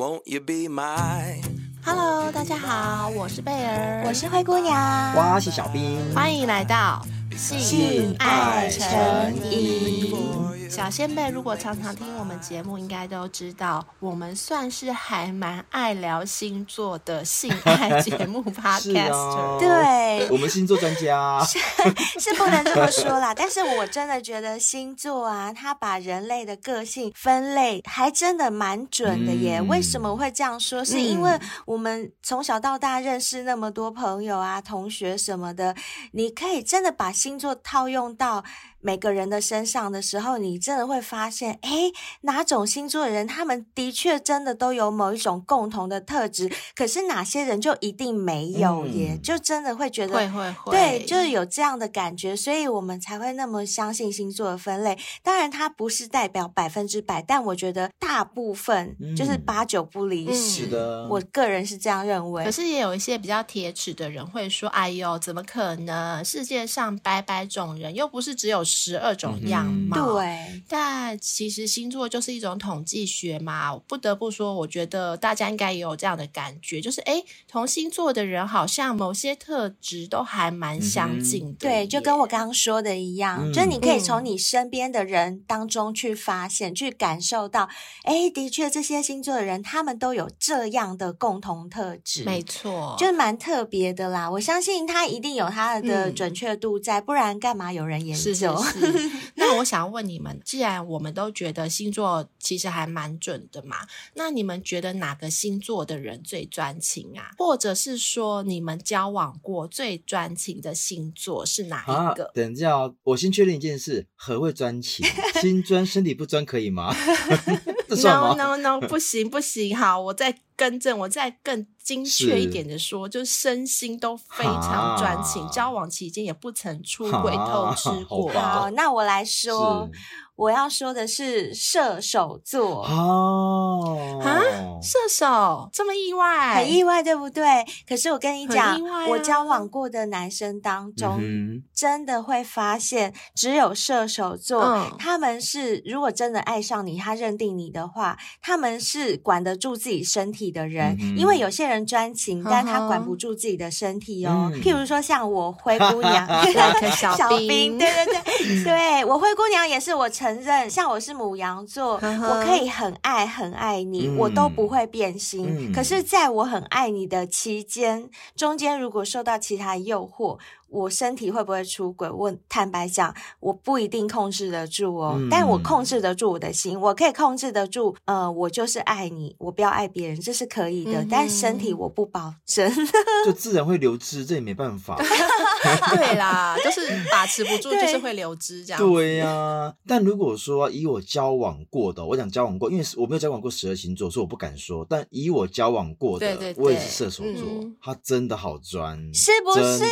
Won't you be my Hello，大家好，我是贝儿，我是灰姑娘，我是小兵，欢迎来到性爱诚引。小仙贝如果常常听我们节目，应该都知道，我们算是还蛮爱聊星座的性爱节目 Podcaster。啊、对，我们星座专家是，是不能这么说啦。但是我真的觉得星座啊，它把人类的个性分类还真的蛮准的耶。嗯、为什么会这样说？是因为我们从小到大认识那么多朋友啊、同学什么的，你可以真的把星座套用到每个人的身上的时候，你真的会发现，诶，哪种星座的人，他们的确真的都有某一种共同的特质，可是哪些人就一定没有耶？嗯、就真的会觉得，会会会，对，就是有这样的感觉，所以我们才会那么相信星座的分类。当然，它不是代表百分之百，但我觉得大部分就是八九不离十。是的、嗯，我个人是这样认为。可是也有一些比较铁齿的人会说：“哎呦，怎么可能？世界上百百种人，又不是只有。”十二种样貌，嗯、对，但其实星座就是一种统计学嘛。不得不说，我觉得大家应该也有这样的感觉，就是哎，同星座的人好像某些特质都还蛮相近的。对，就跟我刚刚说的一样，嗯、就是你可以从你身边的人当中去发现、嗯、去感受到，哎，的确这些星座的人他们都有这样的共同特质，没错，就是蛮特别的啦。我相信他一定有他的准确度在，嗯、不然干嘛有人研究？是是是 那我想问你们，既然我们都觉得星座其实还蛮准的嘛，那你们觉得哪个星座的人最专情啊？或者是说，你们交往过最专情的星座是哪一个？啊、等一下，我先确认一件事：何谓专情？心专身体不专可以吗？这算吗？No No No，不行不行。好，我再更正，我再更精确一点的说，是就是身心都非常专情，啊、交往期间也不曾出轨偷吃过。好，好，那我来说。我要说的是射手座哦，啊，射手？这么意外，很意外，对不对？可是我跟你讲，啊、我交往过的男生当中，嗯、真的会发现，只有射手座，嗯、他们是如果真的爱上你，他认定你的话，他们是管得住自己身体的人。嗯、因为有些人专情，但他管不住自己的身体哦。嗯、譬如说像我灰姑娘，小兵，对对对，对 我灰姑娘也是我。承认，像我是母羊座，我可以很爱很爱你，嗯、我都不会变心。嗯、可是，在我很爱你的期间，中间如果受到其他诱惑。我身体会不会出轨？我坦白讲，我不一定控制得住哦，嗯、但我控制得住我的心，我可以控制得住。呃，我就是爱你，我不要爱别人，这是可以的。但身体我不保证，就自然会流失，这也没办法。对啦，就是把持不住，就是会流汁这样。对呀、啊，但如果说以我交往过的，我讲交往过，因为我没有交往过十二星座，所以我不敢说。但以我交往过的，对对对我也是射手座，嗯、他真的好专，是不是？真的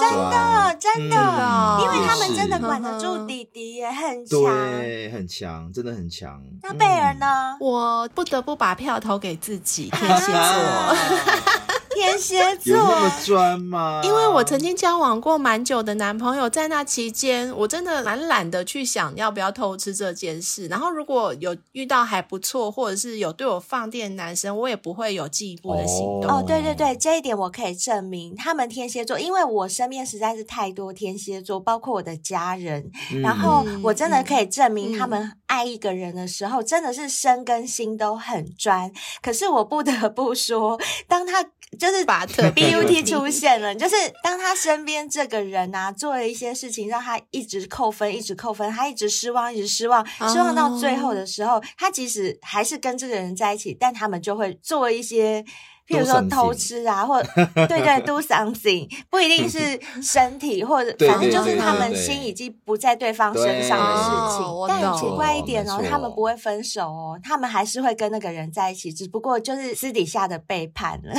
真的，真的，嗯、因为他们真的管得住弟弟，也很强，对，很强，真的很强。那贝儿呢？我不得不把票投给自己，天蝎座。天蝎座有那么专吗？因为我曾经交往过蛮久的男朋友，在那期间，我真的蛮懒得去想要不要偷吃这件事。然后如果有遇到还不错，或者是有对我放电的男生，我也不会有进一步的行动。哦，对对对，这一点我可以证明，他们天蝎座，因为我身边实在是太多天蝎座，包括我的家人，嗯、然后我真的可以证明他们爱一个人的时候，真的是身跟心都很专。可是我不得不说，当他。就是把 特 BUT 出现了，就是当他身边这个人啊做了一些事情，让他一直扣分，一直扣分，他一直失望，一直失望，失望到最后的时候，他即使还是跟这个人在一起，但他们就会做一些。比如说偷吃啊，或对对，do something，不一定是身体，或者 反正就是他们心已经不在对方身上的事情。但很奇怪一点哦，他们不会分手哦，他们还是会跟那个人在一起，只不过就是私底下的背叛了。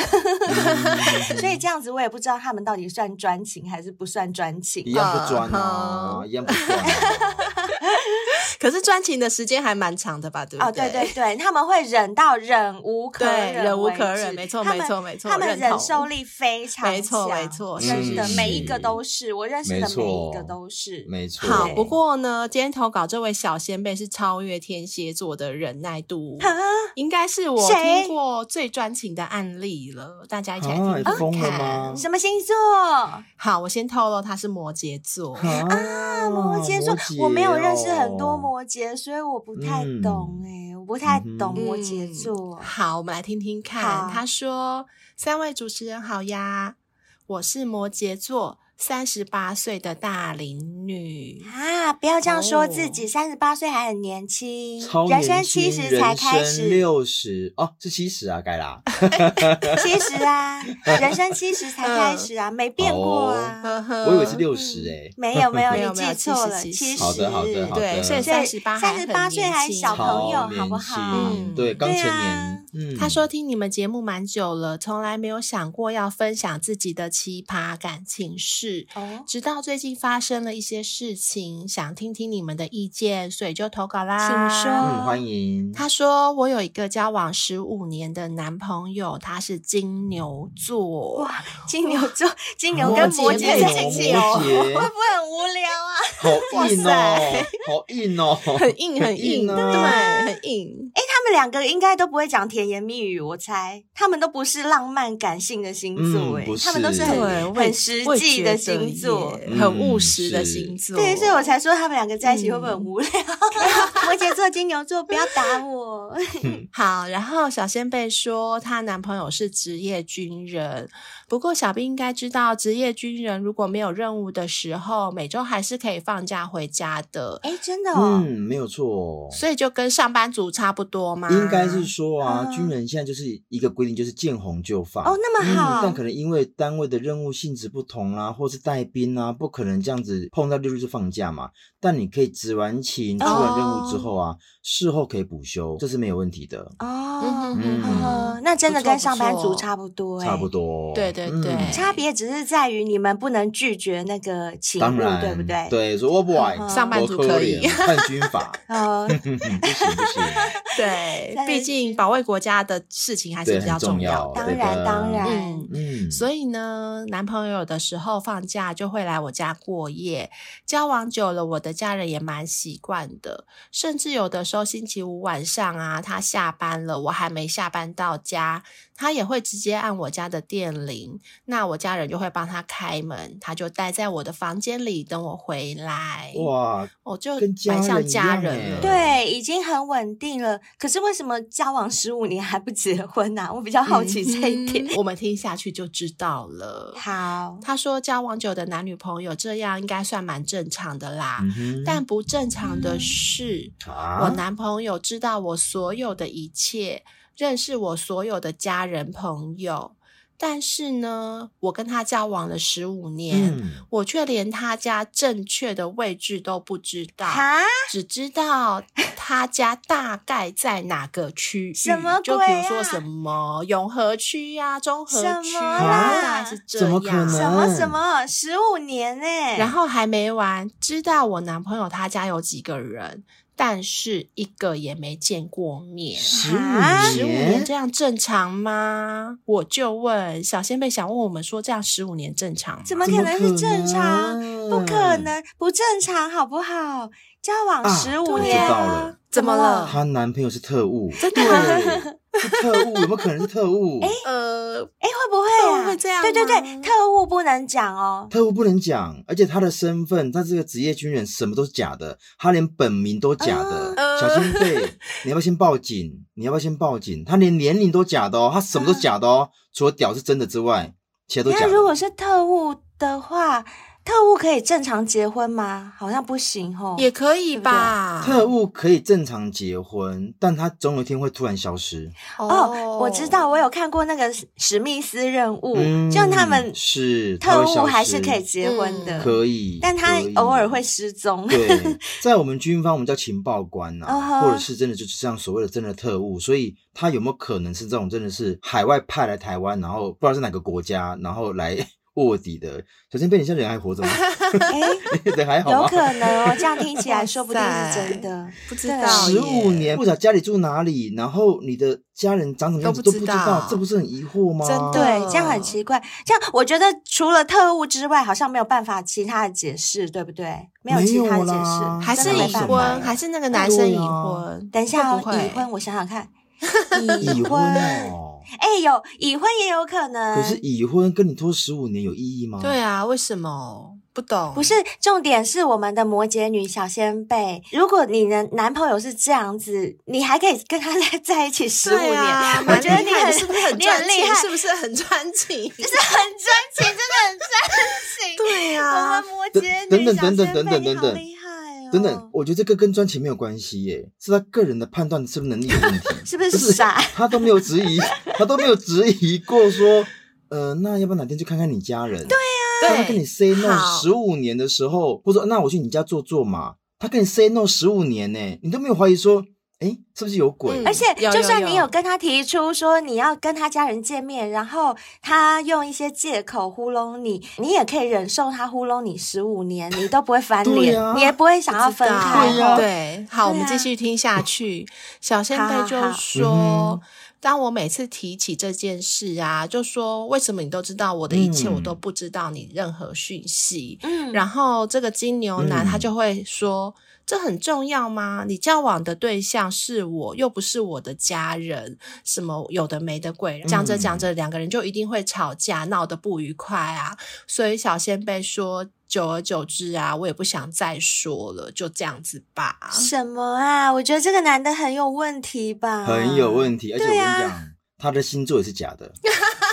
所以这样子，我也不知道他们到底算专情还是不算专情。一样不专啊，一样不专。可是专情的时间还蛮长的吧？对不对？哦，对对对，他们会忍到忍无可忍，忍无可忍，没错没错没错，他们忍受力非常强，没错没错，真的每一个都是我认识的每一个都是，没错。好，不过呢，今天投稿这位小仙贝是超越天蝎座的忍耐度，应该是我听过最专情的案例了。大家一起来听听看，什么星座？好，我先透露他是摩羯座啊，摩羯座，我没有认识很多摩羯，所以我不太懂哎，我不太懂摩羯座。好，我们来听听看。他说：“三位主持人好呀，我是摩羯座。”三十八岁的大龄女啊！不要这样说自己，三十八岁还很年轻，超年，人生七十才开始，六十哦，是七十啊，该啦，七十啊，人生七十才开始啊，没变过啊，我以为是六十诶，没有 没有，你记错了，七十，好的好的好的，对，所以三十八三十八岁还小朋友，好不好？嗯，对，刚成年。嗯，他说听你们节目蛮久了，从来没有想过要分享自己的奇葩感情事。哦，直到最近发生了一些事情，想听听你们的意见，所以就投稿啦。请说。嗯，欢迎。他说：“我有一个交往十五年的男朋友，他是金牛座。哇，金牛座，金牛跟摩羯在一起哦，会不会很无聊啊？好硬哦，好硬哦，很硬很硬，对，很硬。哎，他们两个应该都不会讲甜言蜜语，我猜他们都不是浪漫感性的星座，哎，他们都是很很实际的。星座很务实的星座，对，所以我才说他们两个在一起会不会很无聊？摩羯座、金牛座，不要打我。好，然后小仙贝说她男朋友是职业军人，不过小兵应该知道，职业军人如果没有任务的时候，每周还是可以放假回家的。哎，真的哦，嗯，没有错，所以就跟上班族差不多吗？应该是说啊，军人现在就是一个规定，就是见红就放。哦，那么好，但可能因为单位的任务性质不同啊，或是带兵啊，不可能这样子碰到六日就放假嘛。但你可以执完勤、出完任务之后啊，事后可以补休，这是没有问题的。哦，嗯，那真的跟上班族差不多，差不多。对对对，差别只是在于你们不能拒绝那个勤务，对不对？对，说我不爱，上班族可以看军法。哦，不行不行。对，毕竟保卫国家的事情还是比较重要。当然当然，嗯，所以呢，男朋友有的时候放假就会来我家过夜，交往久了，我的。家人也蛮习惯的，甚至有的时候星期五晚上啊，他下班了，我还没下班到家。他也会直接按我家的电铃，那我家人就会帮他开门，他就待在我的房间里等我回来。哇，我就蛮像家人了，对，已经很稳定了。可是为什么交往十五年还不结婚呢？啊？我比较好奇这一点。嗯、我们听下去就知道了。好，他说交往久的男女朋友这样应该算蛮正常的啦，嗯、但不正常的是，我男朋友知道我所有的一切。认识我所有的家人朋友，但是呢，我跟他交往了十五年，嗯、我却连他家正确的位置都不知道，哈只知道他家大概在哪个区域。什么、啊、就比如说什么永和区呀、啊、中和区啊，大概是这样。怎么可能？什么什么？十五年呢？然后还没完，知道我男朋友他家有几个人。但是一个也没见过面，十五年，十五年这样正常吗？我就问小仙贝，想问我们说，这样十五年正常吗？怎么可能是正常？不可能，不正常，好不好？交往十五年，啊、怎么了？她男朋友是特务，真的特务，有没有可能是特务？哎，呃，哎，会不会啊？会这样？对对对，特务不能讲哦，特务不能讲，而且他的身份，他这个职业军人，什么都是假的，他连本名都假的。小仙贝，你要不要先报警？你要不要先报警？他连年龄都假的哦，他什么都假的哦，除了屌是真的之外，其他都假的。那如果是特务的话？特务可以正常结婚吗？好像不行哦。也可以吧。特务可以正常结婚，但他总有一天会突然消失。哦，我知道，我有看过那个史密斯任务，嗯、就他们是特务还是可以结婚的，可以，但他偶尔会失踪。对，在我们军方，我们叫情报官呐、啊，或者是真的就是这样所谓的真的特务，所以他有没有可能是这种真的是海外派来台湾，然后不知道是哪个国家，然后来。卧底的。小仙贝，你现在人还活着吗？哎、人还好吗？有可能哦，这样听起来说不定是真的，不知道十五年不知道家里住哪里，然后你的家人长什么样子都不知道，知道这不是很疑惑吗？真，对，这样很奇怪。这样我觉得除了特务之外，好像没有办法其他的解释，对不对？没有其他的解释，还是已婚，还是那个男生已婚？啊、等一下、哦，已婚，我想想看，已婚哦。哎、欸，有已婚也有可能。可是已婚跟你拖十五年有意义吗？对啊，为什么？不懂。不是，重点是我们的摩羯女小仙贝。如果你的男朋友是这样子，你还可以跟他在在一起十五年，啊、我觉得你很是不是很专情？是不是很专情？就是很专情，真的很专情。对呀、啊，我们摩羯女小仙贝，等等等等等等。等等，我觉得这个跟专情没有关系耶，是他个人的判断是不是能力有问题？是不是傻？他都没有质疑，他都没有质疑过说，呃，那要不要哪天去看看你家人？对呀、啊，他跟你 say no 十五年的时候，或者说那我去你家坐坐嘛，他跟你 say no 十五年呢，你都没有怀疑说。哎，是不是有鬼？而且，就算你有跟他提出说你要跟他家人见面，然后他用一些借口糊弄你，你也可以忍受他糊弄你十五年，你都不会翻脸，啊、你也不会想要分开。对，啊、对，好，我们继续听下去。小仙贝就说：“当我每次提起这件事啊，就说为什么你都知道我的一切，嗯、我都不知道你任何讯息。”嗯，然后这个金牛男他就会说。这很重要吗？你交往的对象是我，又不是我的家人，什么有的没的鬼，讲着讲着，两个人就一定会吵架，闹得不愉快啊。所以小仙贝说，久而久之啊，我也不想再说了，就这样子吧。什么啊？我觉得这个男的很有问题吧？很有问题，而且我跟你讲，啊、他的星座也是假的。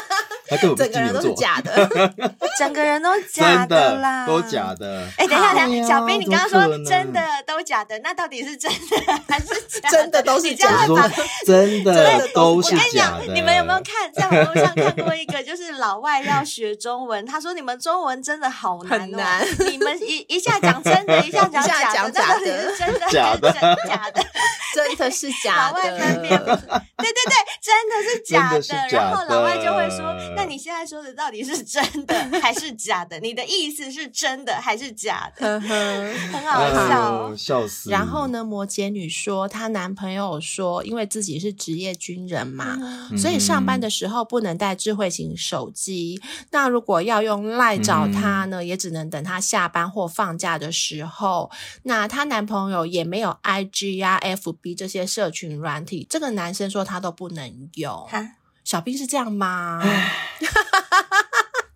他根整个人都是假的，整个人都假的啦，都假的。哎，等一下，等一下，小兵，你刚刚说真的都假的，那到底是真的还是假的？真的都是假的，真的都是假的。我跟你讲，你们有没有看在网络上看过一个，就是老外要学中文，他说你们中文真的好难，很难。你们一一下讲真的，一下讲假的，到底是真的假的？假的，真的是假的。老外分辨，对对对，真的是假的。然后老外就会说。那你现在说的到底是真的还是假的？你的意思是真的还是假的？很好笑，哦，笑死。然后呢，摩羯女说，她男朋友说，因为自己是职业军人嘛，嗯、所以上班的时候不能带智慧型手机。嗯、那如果要用赖找他呢，嗯、也只能等他下班或放假的时候。那她男朋友也没有 IG 啊、FB 这些社群软体，这个男生说他都不能用。小兵是这样吗？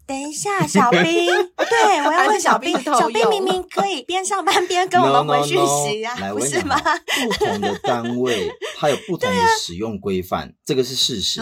等一下，小兵，对，我要问小兵，小兵明明 可以边上班边跟我们回讯息啊，不是吗？不同的单位它有不同的使用规范，这个是事实。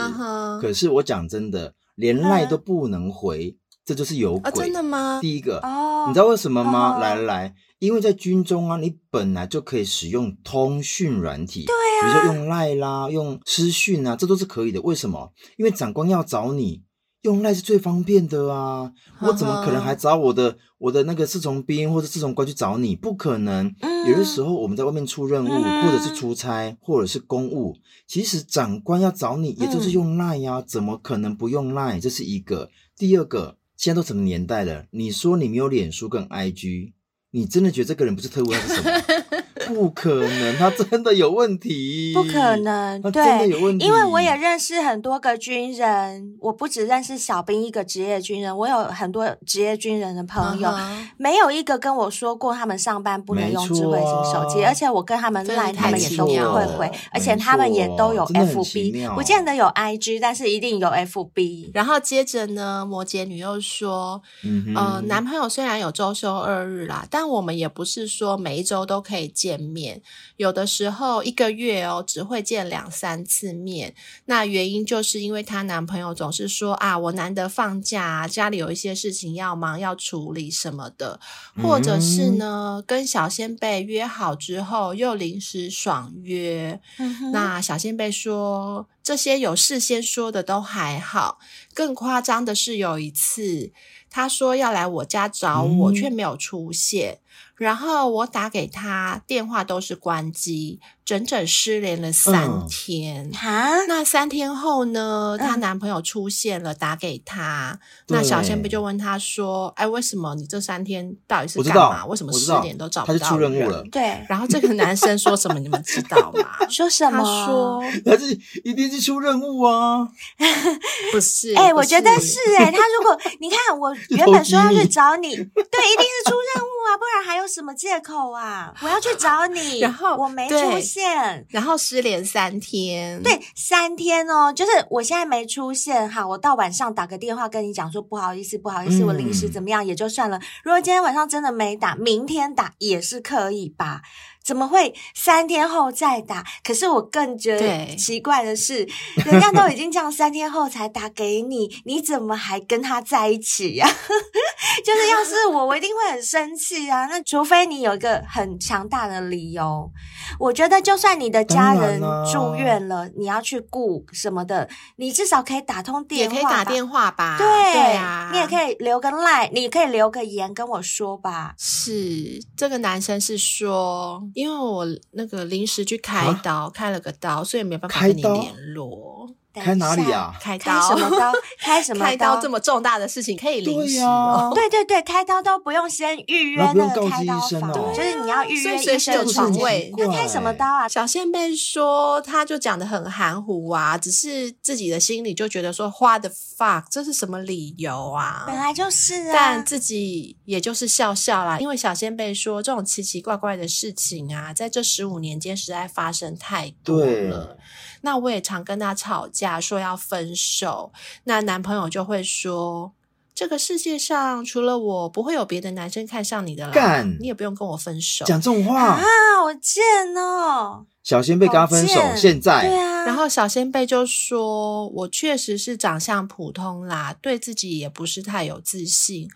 可是我讲真的，连赖都不能回，这就是有鬼。真的吗？第一个，你知道为什么吗？来来来，因为在军中啊，你本来就可以使用通讯软体，对啊，比如说用赖啦，用私讯啊，这都是可以的。为什么？因为长官要找你。用赖是最方便的啊！我怎么可能还找我的我的那个侍从兵或者侍从官去找你？不可能。嗯、有的时候我们在外面出任务，嗯、或者是出差，或者是公务，其实长官要找你，也就是用赖呀、啊，嗯、怎么可能不用赖？这是一个。第二个，现在都什么年代了？你说你没有脸书跟 IG，你真的觉得这个人不是特务还是什么？不可能，他真的有问题。不可能，对，真的有问题。因为我也认识很多个军人，我不只认识小兵一个职业军人，我有很多职业军人的朋友，uh huh. 没有一个跟我说过他们上班不能用智慧型手机，而且我跟他们赖，他们也都不会回，而且他们也都有 FB，不见得有 IG，但是一定有 FB。然后接着呢，摩羯女又说，嗯呃，男朋友虽然有周休二日啦，但我们也不是说每一周都可以见。面有的时候一个月哦，只会见两三次面，那原因就是因为她男朋友总是说啊，我难得放假，家里有一些事情要忙要处理什么的，或者是呢跟小仙贝约好之后又临时爽约。嗯、那小仙贝说，这些有事先说的都还好，更夸张的是有一次，他说要来我家找我，却没有出现。然后我打给他，电话都是关机，整整失联了三天。哈，那三天后呢？她男朋友出现了，打给她。那小仙不就问他说：“哎，为什么你这三天到底是干嘛？为什么失联都找不到？”他是出任务了。对。然后这个男生说什么？你们知道吗？说什么？他说：“他是一定是出任务啊。”不是。哎，我觉得是哎。他如果你看，我原本说要去找你，对，一定是出任务啊，不然还有什么借口啊？我要去找你，然后我没出现，然后失联三天。对，三天哦，就是我现在没出现，好，我到晚上打个电话跟你讲说不好意思，不好意思，我临时怎么样也就算了。如果今天晚上真的没打，明天打也是可以吧？怎么会三天后再打？可是我更觉得奇怪的是，人家都已经这样三天后才打给你，你怎么还跟他在一起呀？就是要是我，我一定会很生气啊！那除非你有一个很强大的理由。我觉得，就算你的家人住院了，你要去顾什么的，你至少可以打通电话，也可以打电话吧？对，对啊，你也可以留个 line，你可以留个言跟我说吧。是这个男生是说，因为我那个临时去开刀，啊、开了个刀，所以没办法跟你联络。开哪里啊？开刀？开什么刀？开什么刀？开刀这么重大的事情可以临时哦。对对对，开刀都不用先预约那个开刀房，就是你要预约医生的床位。他开什么刀啊？小仙贝说，他就讲的很含糊啊，只是自己的心里就觉得说，What the fuck，这是什么理由啊？本来就是啊，但自己也就是笑笑啦，因为小仙贝说，这种奇奇怪怪的事情啊，在这十五年间实在发生太多了。那我也常跟他吵架，说要分手。那男朋友就会说：“这个世界上除了我，不会有别的男生看上你的啦。干你也不用跟我分手。”讲这种话啊，好贱哦！小仙贝跟他分手，现在对啊。然后小仙贝就说：“我确实是长相普通啦，对自己也不是太有自信。”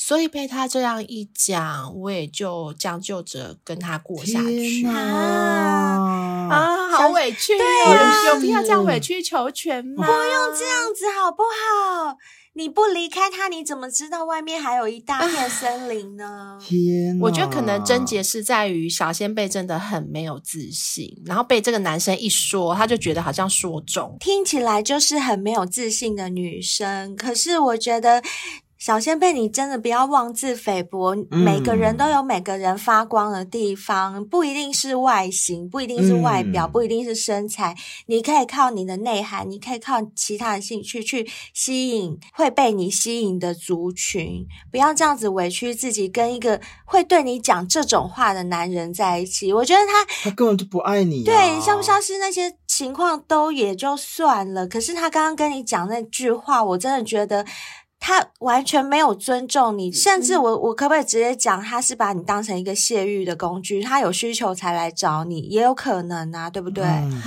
所以被他这样一讲，我也就将就着跟他过下去啊啊！好委屈，对啊，有必要这样委曲求全吗？不用这样子好不好？你不离开他，你怎么知道外面还有一大片森林呢？天哪，我觉得可能症结是在于小仙贝真的很没有自信，然后被这个男生一说，他就觉得好像说中，听起来就是很没有自信的女生。可是我觉得。小仙贝，你真的不要妄自菲薄。嗯、每个人都有每个人发光的地方，不一定是外形，不一定是外表，嗯、不一定是身材。你可以靠你的内涵，你可以靠其他的兴趣去吸引会被你吸引的族群。不要这样子委屈自己，跟一个会对你讲这种话的男人在一起。我觉得他他根本就不爱你、啊。对，消不消失那些情况都也就算了。可是他刚刚跟你讲那句话，我真的觉得。他完全没有尊重你，甚至我我可不可以直接讲，他是把你当成一个泄欲的工具？他有需求才来找你，也有可能啊，对不对？嗯、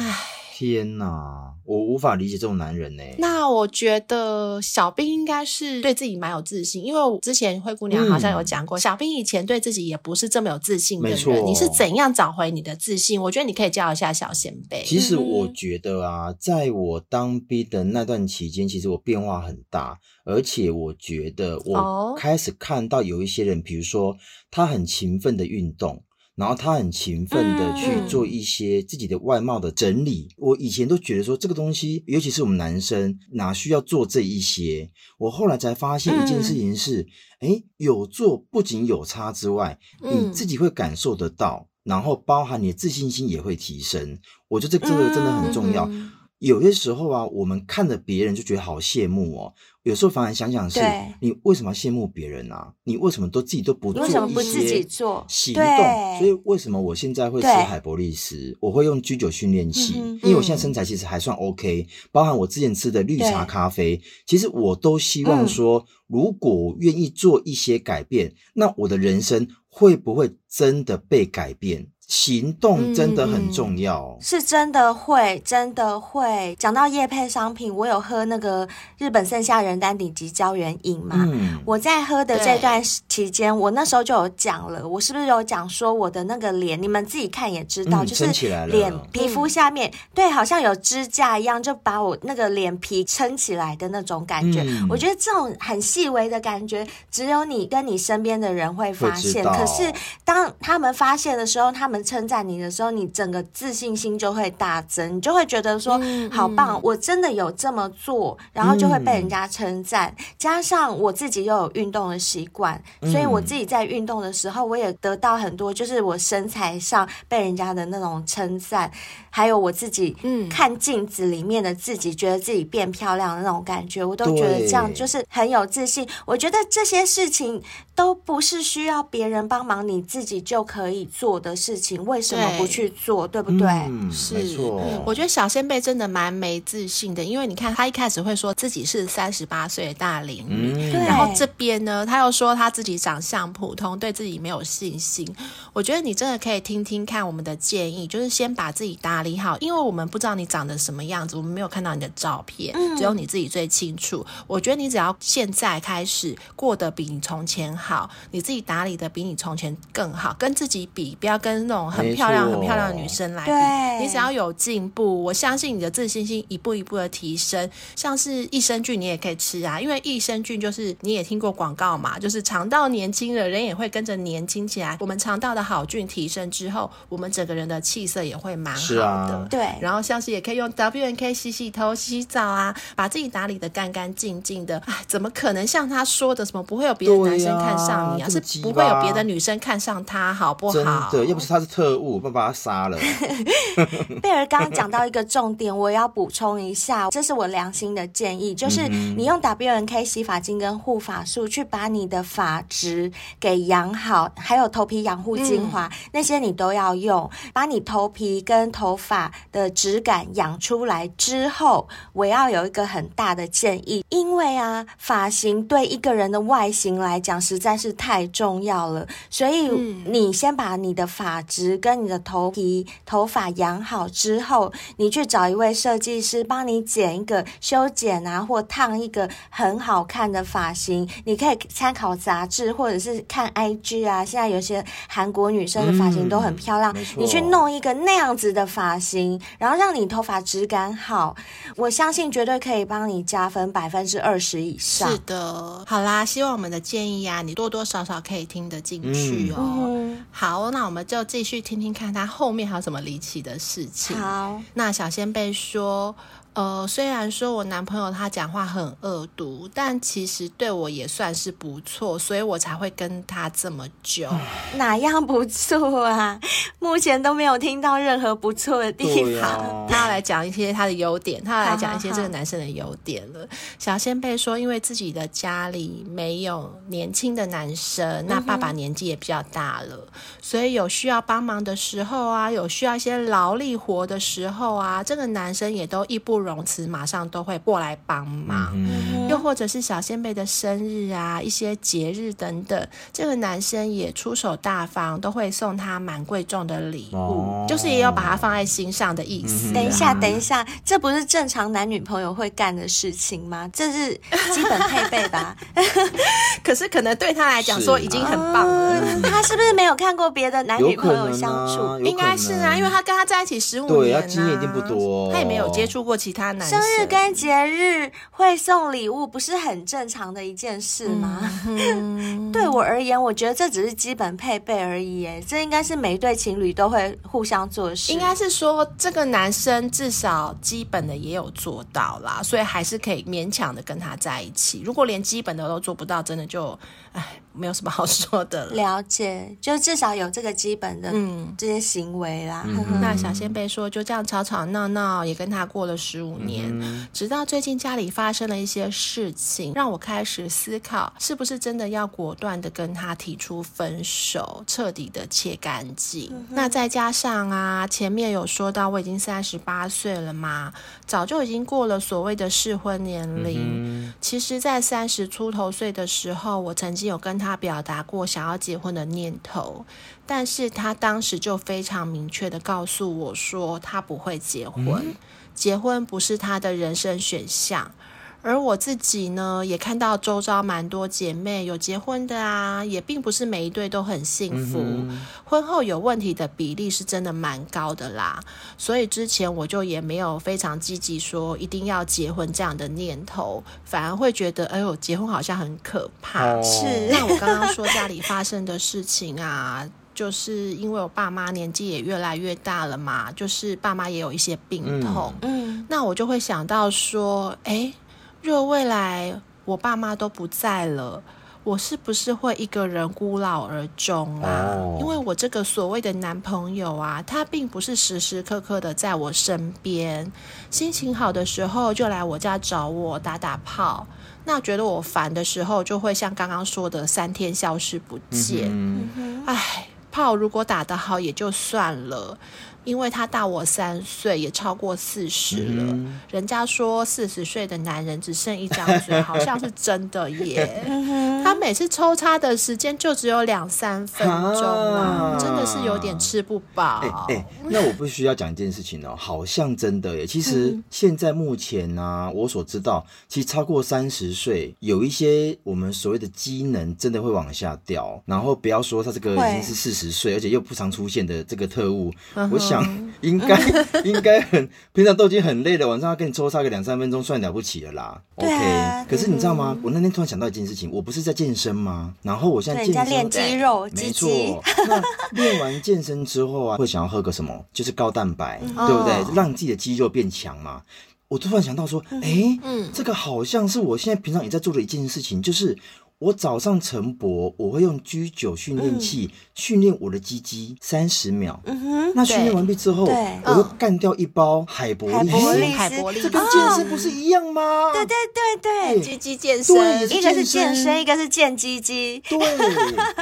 天哪！我无法理解这种男人呢。那我觉得小兵应该是对自己蛮有自信，因为我之前灰姑娘好像有讲过，嗯、小兵以前对自己也不是这么有自信的人。没错。你是怎样找回你的自信？我觉得你可以教一下小先辈。其实我觉得啊，在我当兵的那段期间，其实我变化很大，而且我觉得我开始看到有一些人，比如说他很勤奋的运动。然后他很勤奋的去做一些自己的外貌的整理。嗯、我以前都觉得说这个东西，尤其是我们男生哪需要做这一些？我后来才发现一件事情是，哎、嗯，有做不仅有差之外，你自己会感受得到，嗯、然后包含你的自信心也会提升。我觉得这这个真的很重要。嗯、有些时候啊，我们看着别人就觉得好羡慕哦。有时候反而想想是，你为什么要羡慕别人啊？你为什么都自己都不做一些行动？所以为什么我现在会吃海博利斯？我会用居酒训练器，嗯、因为我现在身材其实还算 OK。包含我之前吃的绿茶咖啡，其实我都希望说，嗯、如果我愿意做一些改变，那我的人生会不会真的被改变？行动真的很重要，嗯、是真的会，真的会。讲到叶配商品，我有喝那个日本盛夏人丹顶级胶原饮嘛？嗯、我在喝的这段期间，我那时候就有讲了，我是不是有讲说我的那个脸，你们自己看也知道，嗯、就是脸皮肤下面、嗯、对，好像有支架一样，就把我那个脸皮撑起来的那种感觉。嗯、我觉得这种很细微的感觉，只有你跟你身边的人会发现。可是当他们发现的时候，他们称赞你的时候，你整个自信心就会大增，你就会觉得说、嗯、好棒，我真的有这么做，然后就会被人家称赞。嗯、加上我自己又有运动的习惯，所以我自己在运动的时候，我也得到很多，就是我身材上被人家的那种称赞，还有我自己看镜子里面的自己，觉得自己变漂亮的那种感觉，我都觉得这样就是很有自信。我觉得这些事情都不是需要别人帮忙，你自己就可以做的事情，为什么不去做？对，对不对？嗯、是，我觉得小仙贝真的蛮没自信的，因为你看他一开始会说自己是三十八岁的大龄女，嗯、然后这边呢，他又说他自己长相普通，对自己没有信心。我觉得你真的可以听听看我们的建议，就是先把自己打理好，因为我们不知道你长得什么样子，我们没有看到你的照片，嗯、只有你自己最清楚。我觉得你只要现在开始过得比你从前好，你自己打理的比你从前更好，跟自己比，不要跟那种很漂亮、很漂亮的女生来比。你只要有进步，我相信你的自信心一步一步的提升。像是益生菌，你也可以吃啊，因为益生菌就是你也听过广告嘛，就是肠道年轻了，人也会跟着年轻起来。我们肠道的好菌提升之后，我们整个人的气色也会蛮好的。啊、对，然后像是也可以用 W N K 洗洗头、洗洗澡啊，把自己打理的干干净净的。哎，怎么可能像他说的什么不会有别的男生看上你啊？啊是不会有别的女生看上他，好不好？对，又不是他是特务，不把他杀了。贝尔刚刚讲到一个重点，我也要补充一下，这是我良心的建议，就是你用 W N K 洗发精跟护发素去把你的发质给养好，还有头皮养护精华、嗯、那些你都要用，把你头皮跟头发的质感养出来之后，我要有一个很大的建议，因为啊，发型对一个人的外形来讲实在是太重要了，所以你先把你的发质跟你的头皮、头发养好之后，你去找一位设计师帮你剪一个修剪啊，或烫一个很好看的发型。你可以参考杂志或者是看 IG 啊，现在有些韩国女生的发型都很漂亮，嗯、你去弄一个那样子的发型，然后让你头发质感好，我相信绝对可以帮你加分百分之二十以上。是的，好啦，希望我们的建议啊，你多多少少可以听得进去哦。嗯、好，那我们就继续听听看他后面还有什么离奇的事情。好，那小仙贝说。呃，虽然说我男朋友他讲话很恶毒，但其实对我也算是不错，所以我才会跟他这么久。哪样不错啊？目前都没有听到任何不错的地方。啊、他要来讲一些他的优点，他要来讲一些这个男生的优点了。好好好。小仙贝说，因为自己的家里没有年轻的男生，那爸爸年纪也比较大了，所以有需要帮忙的时候啊，有需要一些劳力活的时候啊，这个男生也都义不容辞，马上都会过来帮忙，嗯、又或者是小仙贝的生日啊，一些节日等等，这个男生也出手大方，都会送他蛮贵重的礼物，哦、就是也有把他放在心上的意思。等一下，等一下，这不是正常男女朋友会干的事情吗？这是基本配备吧？可是可能对他来讲说已经很棒了。嗯、他是不是没有看过别的男女朋友相处？啊、应该是啊，因为他跟他在一起十五年、啊，对，他经验一定不多，他也没有接触过其他。生日跟节日会送礼物，不是很正常的一件事吗？嗯、对我而言，我觉得这只是基本配备而已。哎，这应该是每一对情侣都会互相做的事。应该是说，这个男生至少基本的也有做到啦，所以还是可以勉强的跟他在一起。如果连基本的都做不到，真的就唉。没有什么好说的了。了解，就至少有这个基本的嗯这些行为啦。嗯、那小仙贝说，就这样吵吵闹闹，也跟他过了十五年，嗯、直到最近家里发生了一些事情，让我开始思考，是不是真的要果断的跟他提出分手，彻底的切干净。嗯、那再加上啊，前面有说到我已经三十八岁了嘛，早就已经过了所谓的适婚年龄。嗯、其实，在三十出头岁的时候，我曾经有跟他表达过想要结婚的念头，但是他当时就非常明确的告诉我说，他不会结婚，嗯、结婚不是他的人生选项。而我自己呢，也看到周遭蛮多姐妹有结婚的啊，也并不是每一对都很幸福，嗯、婚后有问题的比例是真的蛮高的啦。所以之前我就也没有非常积极说一定要结婚这样的念头，反而会觉得，哎呦，结婚好像很可怕。哦、是，那我刚刚说家里发生的事情啊，就是因为我爸妈年纪也越来越大了嘛，就是爸妈也有一些病痛，嗯，那我就会想到说，哎。若未来我爸妈都不在了，我是不是会一个人孤老而终啊？Oh. 因为我这个所谓的男朋友啊，他并不是时时刻刻的在我身边，心情好的时候就来我家找我打打炮，那觉得我烦的时候，就会像刚刚说的三天消失不见。嗯哼，哎，炮如果打得好也就算了。因为他大我三岁，也超过四十了。嗯、人家说四十岁的男人只剩一张嘴，好像是真的耶。他每次抽插的时间就只有两三分钟啊，真的是有点吃不饱。哎哎，那我不需要讲一件事情哦，好像真的耶。其实现在目前呢、啊，我所知道，其实超过三十岁，有一些我们所谓的机能真的会往下掉。然后不要说他这个已经是四十岁，而且又不常出现的这个特务，我想。想 应该 应该很平常都已经很累了，晚上要跟你抽插个两三分钟算了不起了啦。OK，可是你知道吗？我那天突然想到一件事情，我不是在健身吗？然后我现在健身练肌肉，没错。那练完健身之后啊，会想要喝个什么？就是高蛋白，对不对？让自己的肌肉变强嘛。我突然想到说，哎，这个好像是我现在平常也在做的一件事情，就是。我早上晨勃，我会用 G 九训练器训练我的鸡鸡三十秒。嗯哼，那训练完毕之后，我又干掉一包海博力斯。海博利斯，这跟健身不是一样吗？对对对对，鸡鸡健身，一个是健身，一个是健鸡鸡。对，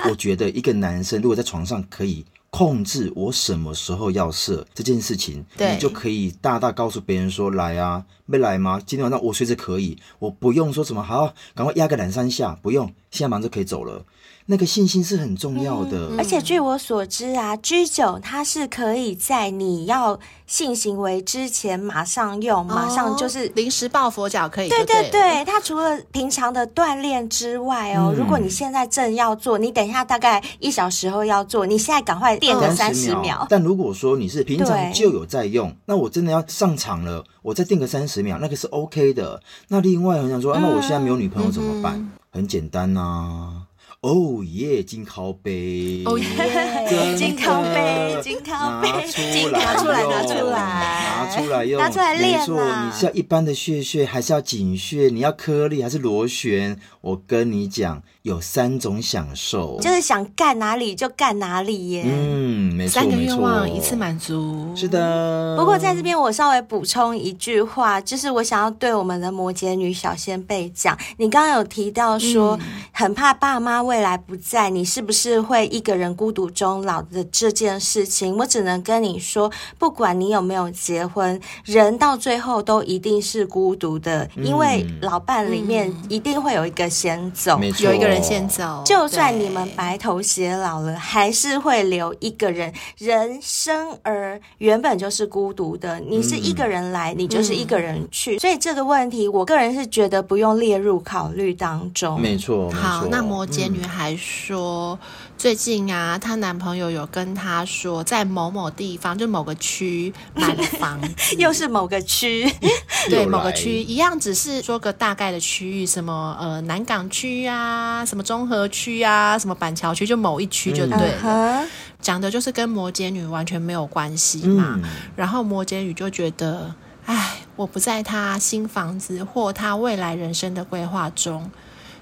我觉得一个男生如果在床上可以。控制我什么时候要射这件事情，你就可以大大告诉别人说：“来啊，没来吗？今天晚上我随时可以，我不用说什么，好，赶快压个两三下，不用，现在马上就可以走了。”那个信心是很重要的，嗯、而且据我所知啊，G 九它是可以在你要性行为之前马上用，哦、马上就是临时抱佛脚可以对。对对对，它除了平常的锻炼之外哦，嗯、如果你现在正要做，你等一下大概一小时后要做，你现在赶快垫个三十秒。但如果说你是平常就有在用，那我真的要上场了，我再定个三十秒，那个是 OK 的。那另外很想说，嗯、啊，那我现在没有女朋友怎么办？嗯、很简单呐、啊。哦耶，金靠杯！哦耶，金靠杯，金靠杯，拿出来，拿出来，拿出来，拿出来练。没错，你是要一般的穴穴，还是要井穴？你要颗粒还是螺旋？我跟你讲，有三种享受，就是想干哪里就干哪里耶。嗯，没错，三个愿望一次满足。是的。不过在这边，我稍微补充一句话，就是我想要对我们的摩羯女小仙贝讲，你刚刚有提到说，很怕爸妈。未来不在，你是不是会一个人孤独终老的这件事情？我只能跟你说，不管你有没有结婚，人到最后都一定是孤独的，因为老伴里面一定会有一个先走，没错，有一个人先走。就算你们白头偕老了，还是会留一个人。人生而原本就是孤独的，你是一个人来，你就是一个人去，所以这个问题，我个人是觉得不用列入考虑当中。没错，好，那摩羯女。女孩说，最近啊，她男朋友有跟她说，在某某地方，就某个区买了房子，又是某个区，对，某个区一样，只是说个大概的区域，什么呃南港区啊，什么中和区啊，什么板桥区，就某一区就对了。讲、嗯、的就是跟摩羯女完全没有关系嘛。嗯、然后摩羯女就觉得，唉，我不在她新房子或她未来人生的规划中。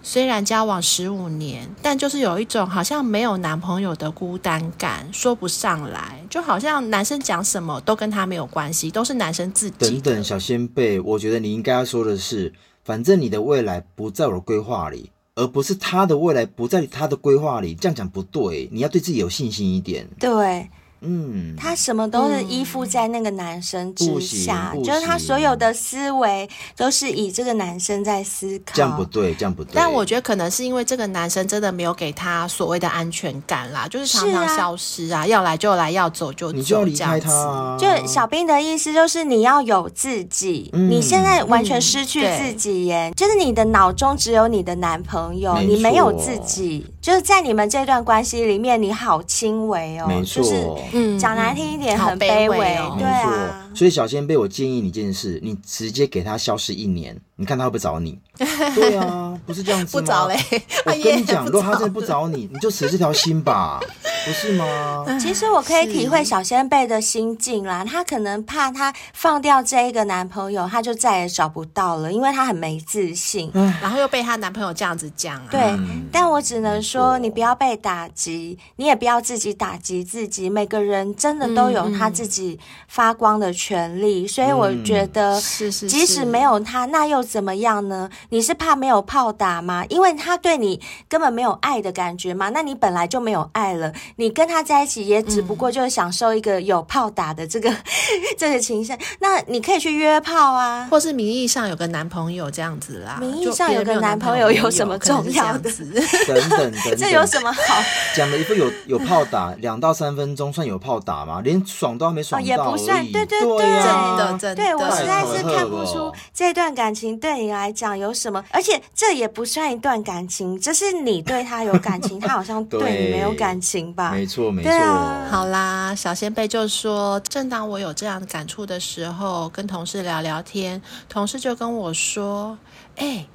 虽然交往十五年，但就是有一种好像没有男朋友的孤单感，说不上来，就好像男生讲什么都跟他没有关系，都是男生自己。等等，小仙贝，我觉得你应该要说的是，反正你的未来不在我的规划里，而不是他的未来不在他的规划里。这样讲不对，你要对自己有信心一点。对。嗯，他什么都是依附在那个男生之下，嗯、就是他所有的思维都是以这个男生在思考。这样不对，这样不对。但我觉得可能是因为这个男生真的没有给他所谓的安全感啦，就是常常消失啊，啊要来就来，要走就走，你就要离开他啊。就小兵的意思就是你要有自己，嗯、你现在完全失去自己耶，嗯、就是你的脑中只有你的男朋友，没你没有自己，就是在你们这段关系里面，你好轻微哦，没错。就是嗯，讲难听一点，很卑微，哦，对啊。所以小仙贝，我建议你一件事，你直接给他消失一年，你看他会不会找你？对啊，不是这样子吗？不找嘞。我跟你讲，如果他真的不找你，你就死这条心吧，不是吗？其实我可以体会小仙贝的心境啦，他可能怕他放掉这一个男朋友，他就再也找不到了，因为他很没自信，然后又被他男朋友这样子讲啊。对，但我只能说，你不要被打击，你也不要自己打击自己。每个人真的都有他自己发光的权利，所以我觉得，即使没有他，那又怎么样呢？你是怕没有炮打吗？因为他对你根本没有爱的感觉吗？那你本来就没有爱了，你跟他在一起也只不过就是享受一个有炮打的这个、嗯、这个情绪。那你可以去约炮啊，或是名义上有个男朋友这样子啦。名义上有个男朋友有什么重要的？等等等，这有什么好？讲了一副有有炮打两到三分钟，算有炮打吗？连爽都还没爽到、哦、也不算。对对对，对啊、真的真的。对我实在是看不出这段感情对你来讲有什么。而且这也不算一段感情，这是你对他有感情，他好像对你没有感情吧？没错，没错、啊。好啦，小仙贝就说，正当我有这样的感触的时候，跟同事聊聊天，同事就跟我说：“哎、欸。”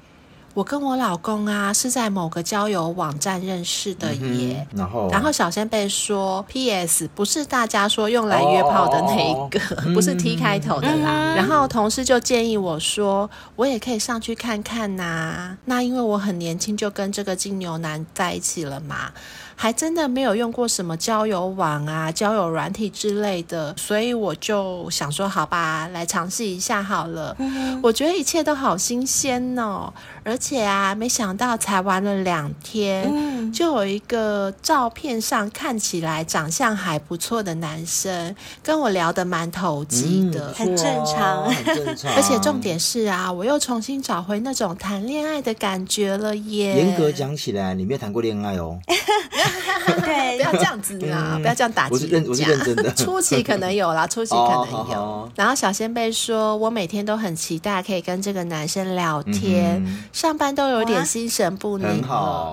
我跟我老公啊是在某个交友网站认识的耶，嗯、然后然后小仙贝说，P.S. 不是大家说用来约炮的那一个，哦、不是 T 开头的啦。嗯、然后同事就建议我说，我也可以上去看看呐、啊。那因为我很年轻就跟这个金牛男在一起了嘛。还真的没有用过什么交友网啊、交友软体之类的，所以我就想说，好吧，来尝试一下好了。嗯、我觉得一切都好新鲜哦，而且啊，没想到才玩了两天，嗯、就有一个照片上看起来长相还不错的男生跟我聊得蛮投机的，嗯、很正常，很正常。而且重点是啊，我又重新找回那种谈恋爱的感觉了耶。严格讲起来，你没有谈过恋爱哦。对，不要这样子啦，嗯、不要这样打击。我是认，我是认真的。初期可能有啦，初期可能有。然后小仙贝说：“我每天都很期待可以跟这个男生聊天，上班都有点心神不宁。”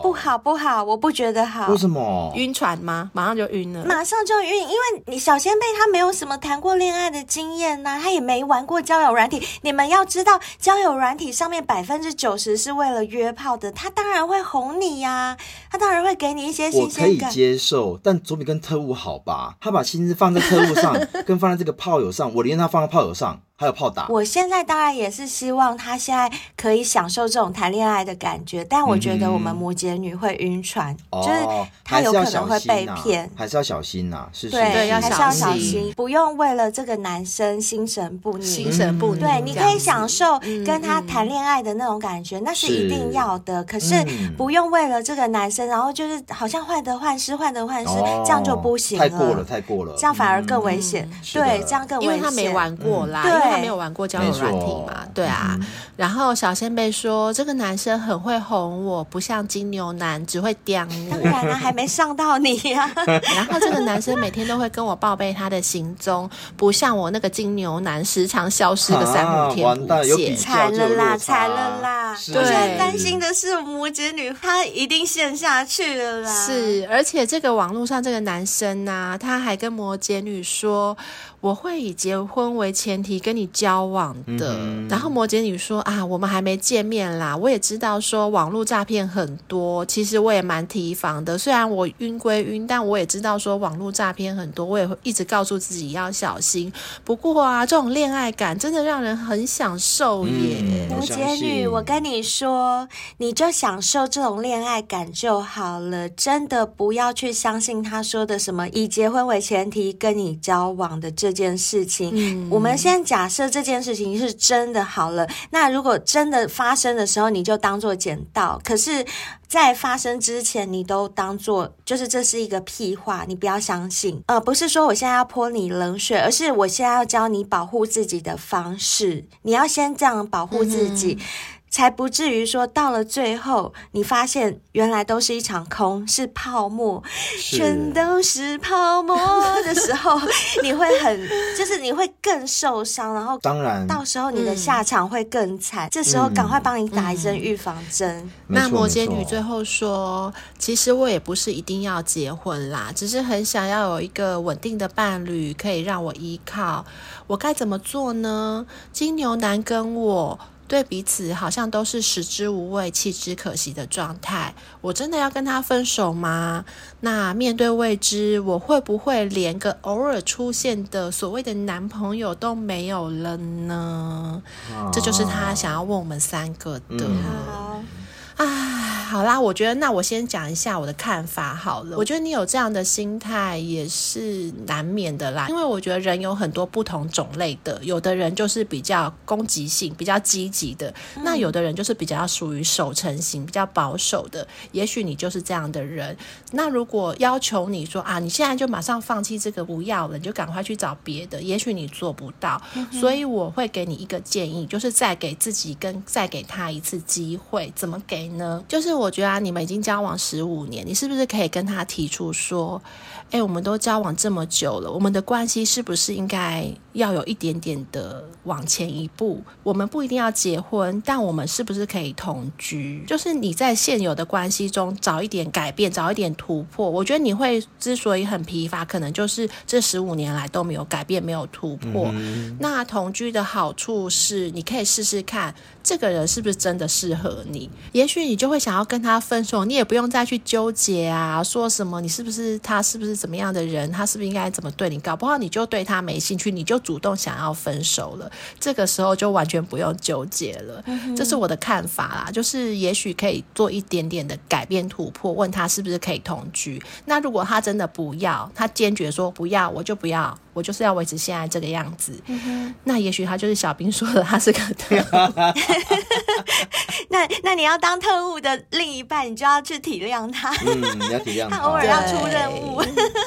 不好，不好，我不觉得好。为什么？晕船吗？马上就晕了。马上就晕，因为你小仙贝他没有什么谈过恋爱的经验呐、啊，他也没玩过交友软体。你们要知道，交友软体上面百分之九十是为了约炮的，他当然会哄你呀、啊，他当然会给你一些。我可以接受，但总比跟特务好吧？他把心思放在特务上，跟放在这个炮友上，我连他放在炮友上。还有炮打，我现在当然也是希望他现在可以享受这种谈恋爱的感觉，但我觉得我们摩羯女会晕船，嗯、就是他有可能会被骗，还是要小心呐、啊，是，是，对，对，要还是。要小心，不用为了这个男生心神不宁，心神不宁。对，你可以享受跟他谈恋爱的那种感觉，嗯、那是一定要的。可是不用为了这个男生，然后就是好像患得患失，患得患失，哦、这样就不行了，太过了，太过了，这样反而更危险。嗯、对，这样更危险，因为他没玩过啦，嗯、对。他没有玩过交友软体嘛？对啊。嗯、然后小仙贝说，这个男生很会哄我，不像金牛男只会刁我。当然了，还没上到你呀、啊。然后这个男生每天都会跟我报备他的行踪，不像我那个金牛男时常消失个三五天不见。惨了啦，惨了啦！我现在担心的是摩羯女，她一定陷下去了啦。是，而且这个网络上这个男生呢、啊，他还跟摩羯女说。我会以结婚为前提跟你交往的，嗯、然后摩羯女说啊，我们还没见面啦。我也知道说网络诈骗很多，其实我也蛮提防的。虽然我晕归晕，但我也知道说网络诈骗很多，我也会一直告诉自己要小心。不过啊，这种恋爱感真的让人很享受耶。嗯、摩羯女，我跟你说，你就享受这种恋爱感就好了，真的不要去相信他说的什么以结婚为前提跟你交往的这。这件事情，嗯、我们先假设这件事情是真的好了，那如果真的发生的时候，你就当做捡到。可是，在发生之前，你都当做就是这是一个屁话，你不要相信。呃，不是说我现在要泼你冷水，而是我现在要教你保护自己的方式。你要先这样保护自己。嗯才不至于说到了最后，你发现原来都是一场空，是泡沫，全都是泡沫的时候，你会很，就是你会更受伤，然后当然到时候你的下场会更惨。嗯、这时候赶快帮你打一针预防针。嗯、那摩羯女最后说：“其实我也不是一定要结婚啦，只是很想要有一个稳定的伴侣可以让我依靠。我该怎么做呢？金牛男跟我。”对彼此好像都是食之无味，弃之可惜的状态。我真的要跟他分手吗？那面对未知，我会不会连个偶尔出现的所谓的男朋友都没有了呢？啊、这就是他想要问我们三个的。好啦，我觉得那我先讲一下我的看法好了。我觉得你有这样的心态也是难免的啦，因为我觉得人有很多不同种类的，有的人就是比较攻击性、比较积极的，那有的人就是比较属于守成型、比较保守的。也许你就是这样的人。那如果要求你说啊，你现在就马上放弃这个不要了，你就赶快去找别的，也许你做不到。所以我会给你一个建议，就是再给自己跟再给他一次机会，怎么给？呢，就是我觉得啊，你们已经交往十五年，你是不是可以跟他提出说，哎，我们都交往这么久了，我们的关系是不是应该要有一点点的往前一步？我们不一定要结婚，但我们是不是可以同居？就是你在现有的关系中找一点改变，找一点突破。我觉得你会之所以很疲乏，可能就是这十五年来都没有改变，没有突破。嗯。那同居的好处是，你可以试试看。这个人是不是真的适合你？也许你就会想要跟他分手，你也不用再去纠结啊，说什么你是不是他是不是怎么样的人，他是不是应该怎么对你？搞不好你就对他没兴趣，你就主动想要分手了。这个时候就完全不用纠结了。嗯、这是我的看法啦，就是也许可以做一点点的改变突破，问他是不是可以同居。那如果他真的不要，他坚决说不要，我就不要。我就是要维持现在这个样子，嗯、那也许他就是小兵说的，他是个特务。那那你要当特务的另一半，你就要去体谅他。嗯，你要体谅 他，他偶尔要出任务，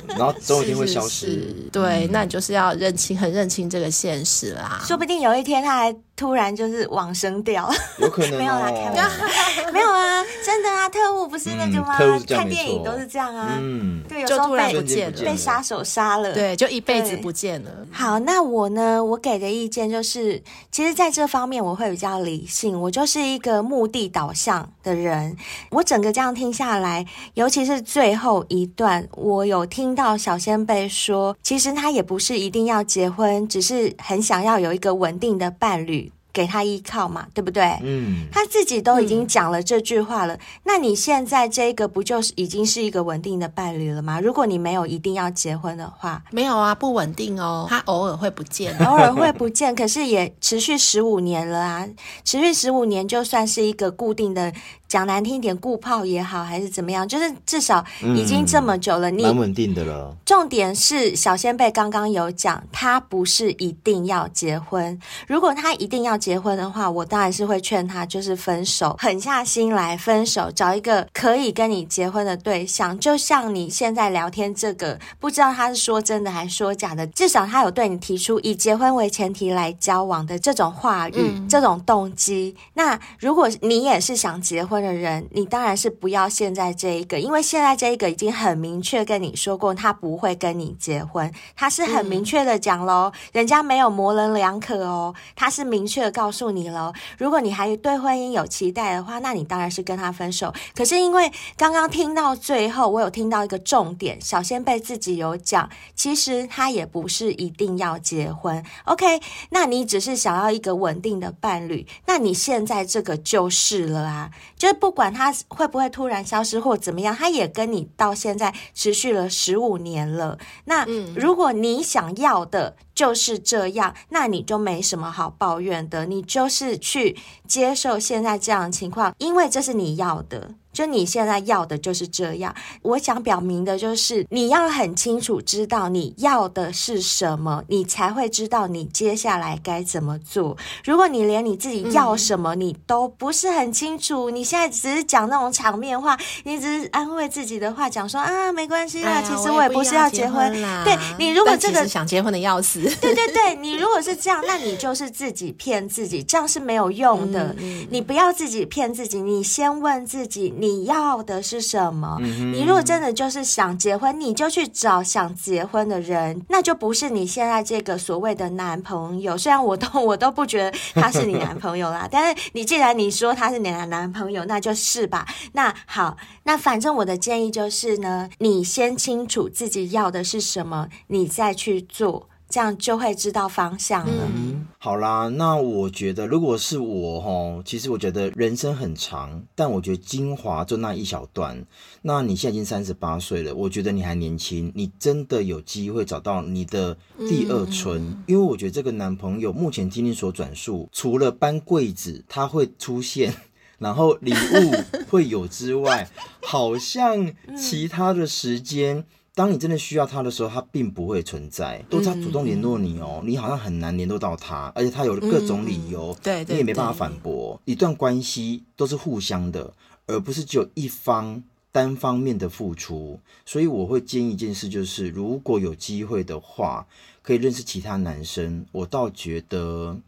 然后总有一天会消失。是是是对，那你就是要认清，很认清这个现实啦。说不定有一天他还。突然就是往生掉，有可能、哦、没有啦，开玩笑，没有啊，真的啊，特务不是那个吗？嗯、看电影都是这样啊，嗯，对，有时候就突然不见了，被杀手杀了，对，就一辈子不见了。好，那我呢？我给的意见就是，其实在这方面我会比较理性，我就是一个目的导向的人。我整个这样听下来，尤其是最后一段，我有听到小仙贝说，其实他也不是一定要结婚，只是很想要有一个稳定的伴侣。给他依靠嘛，对不对？嗯，他自己都已经讲了这句话了，嗯，那你现在这个不就是已经是一个稳定的伴侣了吗？如果你没有一定要结婚的话，没有啊，不稳定哦，他偶尔会不见，偶尔会不见，可是也持续十五年了啊，持续十五年就算是一个固定的。讲难听一点，顾炮也好，还是怎么样，就是至少已经这么久了，嗯、你蛮稳定的了。重点是小仙贝刚刚有讲，他不是一定要结婚。如果他一定要结婚的话，我当然是会劝他就是分手，狠下心来分手，找一个可以跟你结婚的对象。就像你现在聊天这个，不知道他是说真的还是说假的，至少他有对你提出以结婚为前提来交往的这种话语、嗯、这种动机。那如果你也是想结婚的人，你当然是不要现在这一个，因为现在这一个已经很明确跟你说过，他不会跟你结婚，他是很明确的讲喽，嗯、人家没有模棱两可哦，他是明确的告诉你喽。如果你还对婚姻有期待的话，那你当然是跟他分手。可是因为刚刚听到最后，我有听到一个重点，小仙贝自己有讲，其实他也不是一定要结婚。OK，那你只是想要一个稳定的伴侣，那你现在这个就是了啊，就。不管他会不会突然消失或怎么样，他也跟你到现在持续了十五年了。那如果你想要的就是这样，那你就没什么好抱怨的，你就是去接受现在这样的情况，因为这是你要的。就你现在要的就是这样。我想表明的就是，你要很清楚知道你要的是什么，你才会知道你接下来该怎么做。如果你连你自己要什么你都不是很清楚，嗯、你现在只是讲那种场面话，你只是安慰自己的话，讲说啊没关系啦、哎，其实我也不是要结婚。结婚对你如果这个想结婚的要死，对对对，你如果是这样，那你就是自己骗自己，这样是没有用的。嗯、你不要自己骗自己，你先问自己你要的是什么、嗯。你如果真的就是想结婚，你就去找想结婚的人，那就不是你现在这个所谓的男朋友。虽然我都 我都不觉得他是你男朋友啦，但是你既然你说他是你的男朋友，那就是吧。那好，那反正我的建议就是呢，你先清楚自己要的是什么，你再去做。这样就会知道方向了。嗯，好啦，那我觉得如果是我齁，其实我觉得人生很长，但我觉得精华就那一小段。那你现在已经三十八岁了，我觉得你还年轻，你真的有机会找到你的第二春。嗯。因为我觉得这个男朋友目前听你所转述，除了搬柜子他会出现，然后礼物会有之外，好像其他的时间。当你真的需要他的时候，他并不会存在，都是他主动联络你哦、嗯，你好像很难联络到他，而且他有各种理由，你也没办法反驳。一段关系都是互相的，而不是只有一方单方面的付出。所以我会建议一件事，就是如果有机会的话，可以认识其他男生。我倒觉得。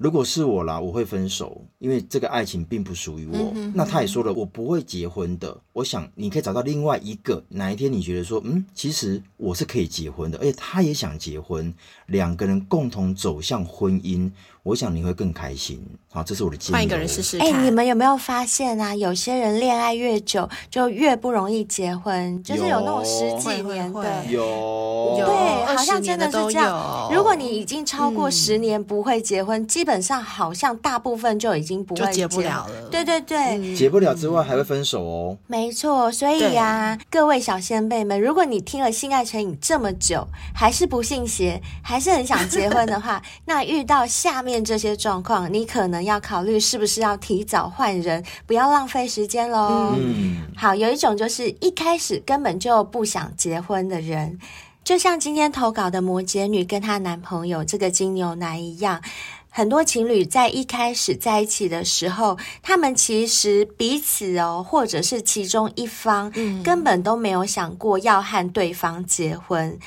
如果是我啦，我会分手，因为这个爱情并不属于我。嗯哼哼。那他也说了，我不会结婚的。我想你可以找到另外一个，哪一天你觉得说，嗯，其实我是可以结婚的，而且他也想结婚，两个人共同走向婚姻。我想你会更开心，好，这是我的建议。换一个人试试看。哎、欸，你们有没有发现啊？有些人恋爱越久，就越不容易结婚，就是有那种十几年的，有，对，好像真的是这样。如果你已经超过十年不会结婚，嗯、基本上好像大部分就已经不会结，结不了了。对对对，嗯、结不了之外还会分手哦。没错，所以呀、啊，各位小先辈们，如果你听了《性爱成瘾》这么久，还是不信邪，还是很想结婚的话，那遇到下面。面这些状况，你可能要考虑是不是要提早换人，不要浪费时间喽。嗯，好，有一种就是一开始根本就不想结婚的人，就像今天投稿的摩羯女跟她男朋友这个金牛男一样，很多情侣在一开始在一起的时候，他们其实彼此哦，或者是其中一方，根本都没有想过要和对方结婚，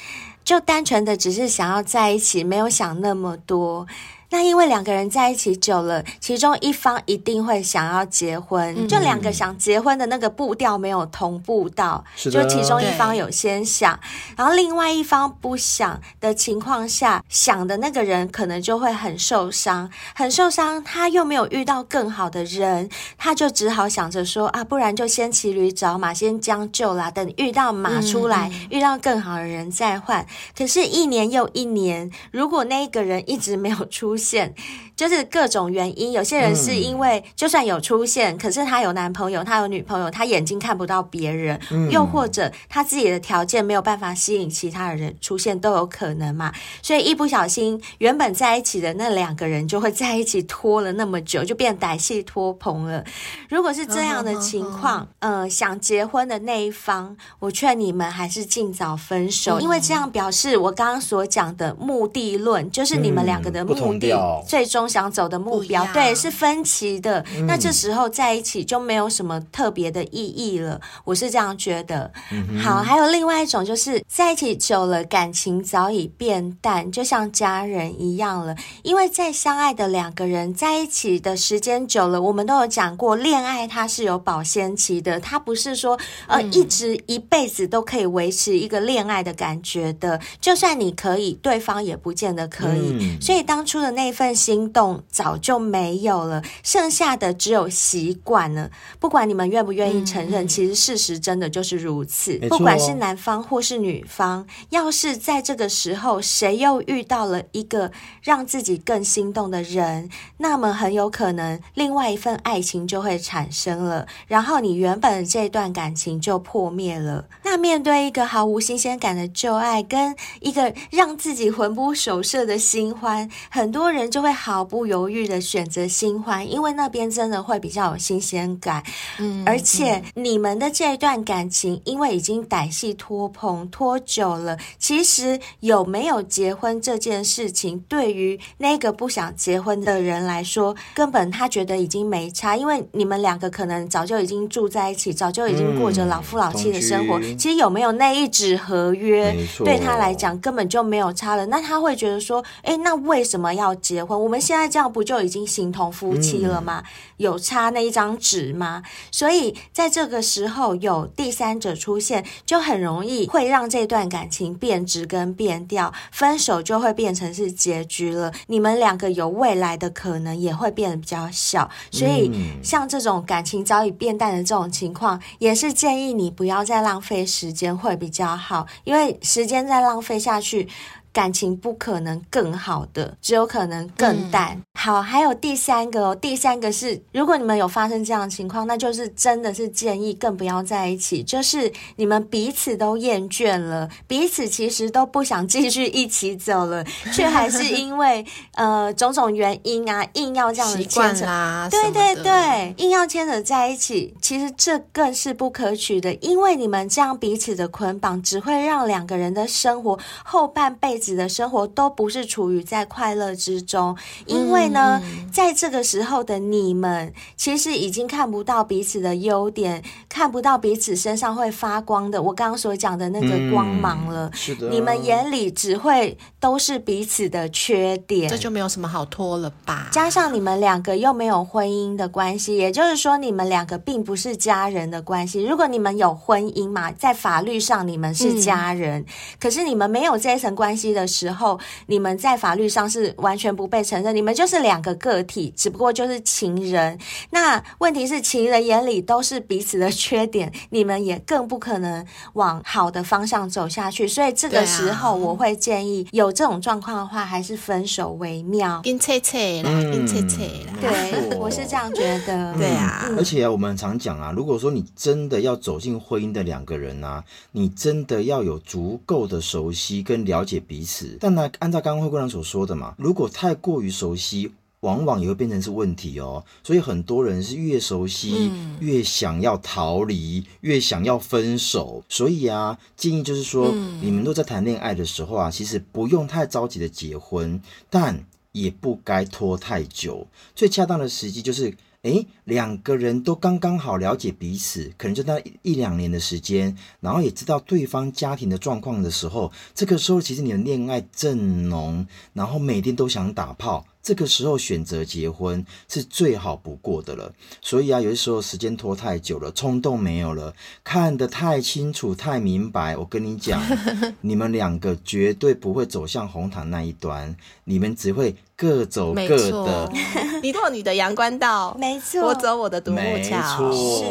就单纯的只是想要在一起，没有想那么多。那因为两个人在一起久了，其中一方一定会想要结婚，嗯、就两个想结婚的那个步调没有同步到，就其中一方有先想，然后另外一方不想的情况下，想的那个人可能就会很受伤，很受伤，他又没有遇到更好的人，他就只好想着说啊，不然就先骑驴找马，先将就啦，等遇到马出来，嗯、遇到更好的人再换。可是，一年又一年，如果那个人一直没有出现，就是各种原因，有些人是因为就算有出现，嗯、可是他有男朋友，他有女朋友，他眼睛看不到别人，嗯，又或者他自己的条件没有办法吸引其他的人出现，都有可能嘛。所以一不小心，原本在一起的那两个人就会在一起拖了那么久，就变歹戏拖棚了。如果是这样的情况，嗯、呃，想结婚的那一方，我劝你们还是尽早分手，嗯，因为这样表示我刚刚所讲的目的论，就是你们两个的目的。嗯最终想走的目标，对，是分歧的。嗯。那这时候在一起就没有什么特别的意义了，我是这样觉得。嗯。好，还有另外一种，就是在一起久了，感情早已变淡，就像家人一样了。因为在相爱的两个人在一起的时间久了，我们都有讲过，恋爱它是有保鲜期的，它不是说呃一直一辈子都可以维持一个恋爱的感觉的。就算你可以，对方也不见得可以。嗯。所以当初的那。份心动早就没有了，剩下的只有习惯了。不管你们愿不愿意承认，嗯，其实事实真的就是如此。不管是男方或是女方，要是在这个时候谁又遇到了一个让自己更心动的人，那么很有可能另外一份爱情就会产生了，然后你原本的这段感情就破灭了。那面对一个毫无新鲜感的旧爱，跟一个让自己魂不守舍的新欢，很多。多人就会毫不犹豫的选择新欢，因为那边真的会比较有新鲜感。嗯，而且你们的这段感情，因为已经歹戏拖棚拖久了，其实有没有结婚这件事情，对于那个不想结婚的人来说，根本他觉得已经没差，因为你们两个可能早就已经住在一起，早就已经过着老夫老妻的生活。嗯、其实有没有那一纸合约，对他来讲根本就没有差了。那他会觉得说，哎，那为什么要结婚？我们现在这样不就已经形同夫妻了吗？嗯、有差那一张纸吗？所以在这个时候有第三者出现，就很容易会让这段感情变质跟变调，分手就会变成是结局了。你们两个有未来的可能也会变得比较小。所以像这种感情早已变淡的这种情况，也是建议你不要再浪费时间会比较好，因为时间再浪费下去。感情不可能更好的，只有可能更淡。嗯、好，还有第三个哦，第三个是，如果你们有发生这样的情况，那就是真的是建议更不要在一起。就是你们彼此都厌倦了，彼此其实都不想继续一起走了，却还是因为呃种种原因啊，硬要这样子牵扯啦，对对对，硬要牵扯在一起，其实这更是不可取的，因为你们这样彼此的捆绑，只会让两个人的生活后半辈子。的生活都不是处于在快乐之中，因为呢，嗯、在这个时候的你们，其实已经看不到彼此的优点，看不到彼此身上会发光的，我刚刚所讲的那个光芒了。嗯、是的，你们眼里只会都是彼此的缺点，这就没有什么好拖了吧？加上你们两个又没有婚姻的关系，也就是说，你们两个并不是家人的关系。如果你们有婚姻嘛，在法律上你们是家人，嗯、可是你们没有这一层关系的时候，你们在法律上是完全不被承认，你们就是两个个体，只不过就是情人。那问题是，情人眼里都是彼此的缺点，你们也更不可能往好的方向走下去。所以这个时候，我会建议有这种状况的话，还是分手为妙。跟切切啦，跟切切啦。对，我是这样觉得。对啊，而且啊，我们常讲啊，如果说你真的要走进婚姻的两个人啊，你真的要有足够的熟悉跟了解彼此。但呢，按照刚刚灰姑娘所说的嘛，如果太过于熟悉，往往也会变成是问题哦。所以很多人是越熟悉越想要逃离，越想要分手。所以啊，建议就是说，你们都在谈恋爱的时候啊，其实不用太着急的结婚，但也不该拖太久。最恰当的时机就是。诶，两个人都刚刚好了解彼此，可能就那一两年的时间，然后也知道对方家庭的状况的时候，这个时候其实你的恋爱正浓，然后每天都想打炮。这个时候选择结婚是最好不过的了，所以啊，有的时候时间拖太久了，冲动没有了，看得太清楚、太明白，我跟你讲，你们两个绝对不会走向红毯那一端，你们只会各走各的。你走你的阳关道，没错，我走我的独木桥。是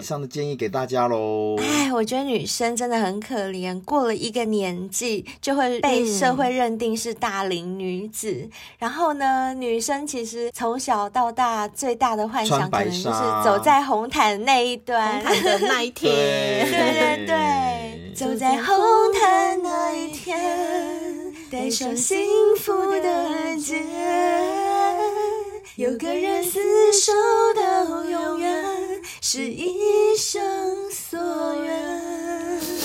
以上的建议给大家喽。哎，我觉得女生真的很可怜，过了一个年纪就会被社会认定是大龄女子，嗯、然后呢？呃，女生其实从小到大最大的幻想，可能就是走在红毯那一端，红毯的那一天。对对对，走在红毯那一天，带上幸福的结，有个人厮守到永远，是一生所愿。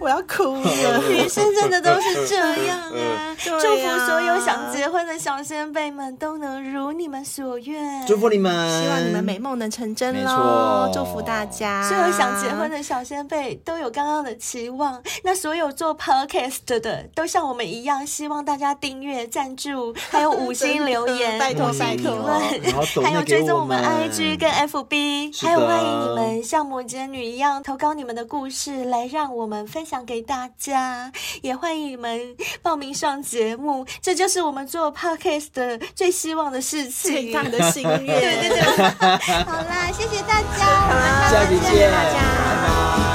我要哭了，女生真的都是这样啊！祝福所有想结婚的小先辈们都能如你们所愿，祝福你们，希望你们美梦能成真喽！祝福大家，所有想结婚的小先辈都有刚刚的期望。那所有做 podcast 的都像我们一样，希望大家订阅、赞助，还有五星留言，拜托拜托，还有追踪我们 IG 跟 FB，还有欢迎你们像摩羯女一样投稿你们的故事，来让我们分。想给大家，也欢迎你们报名上节目，这就是我们做 podcast 的最希望的事情，最大的心愿。对 对对，好啦，谢谢大家，下期见，大家。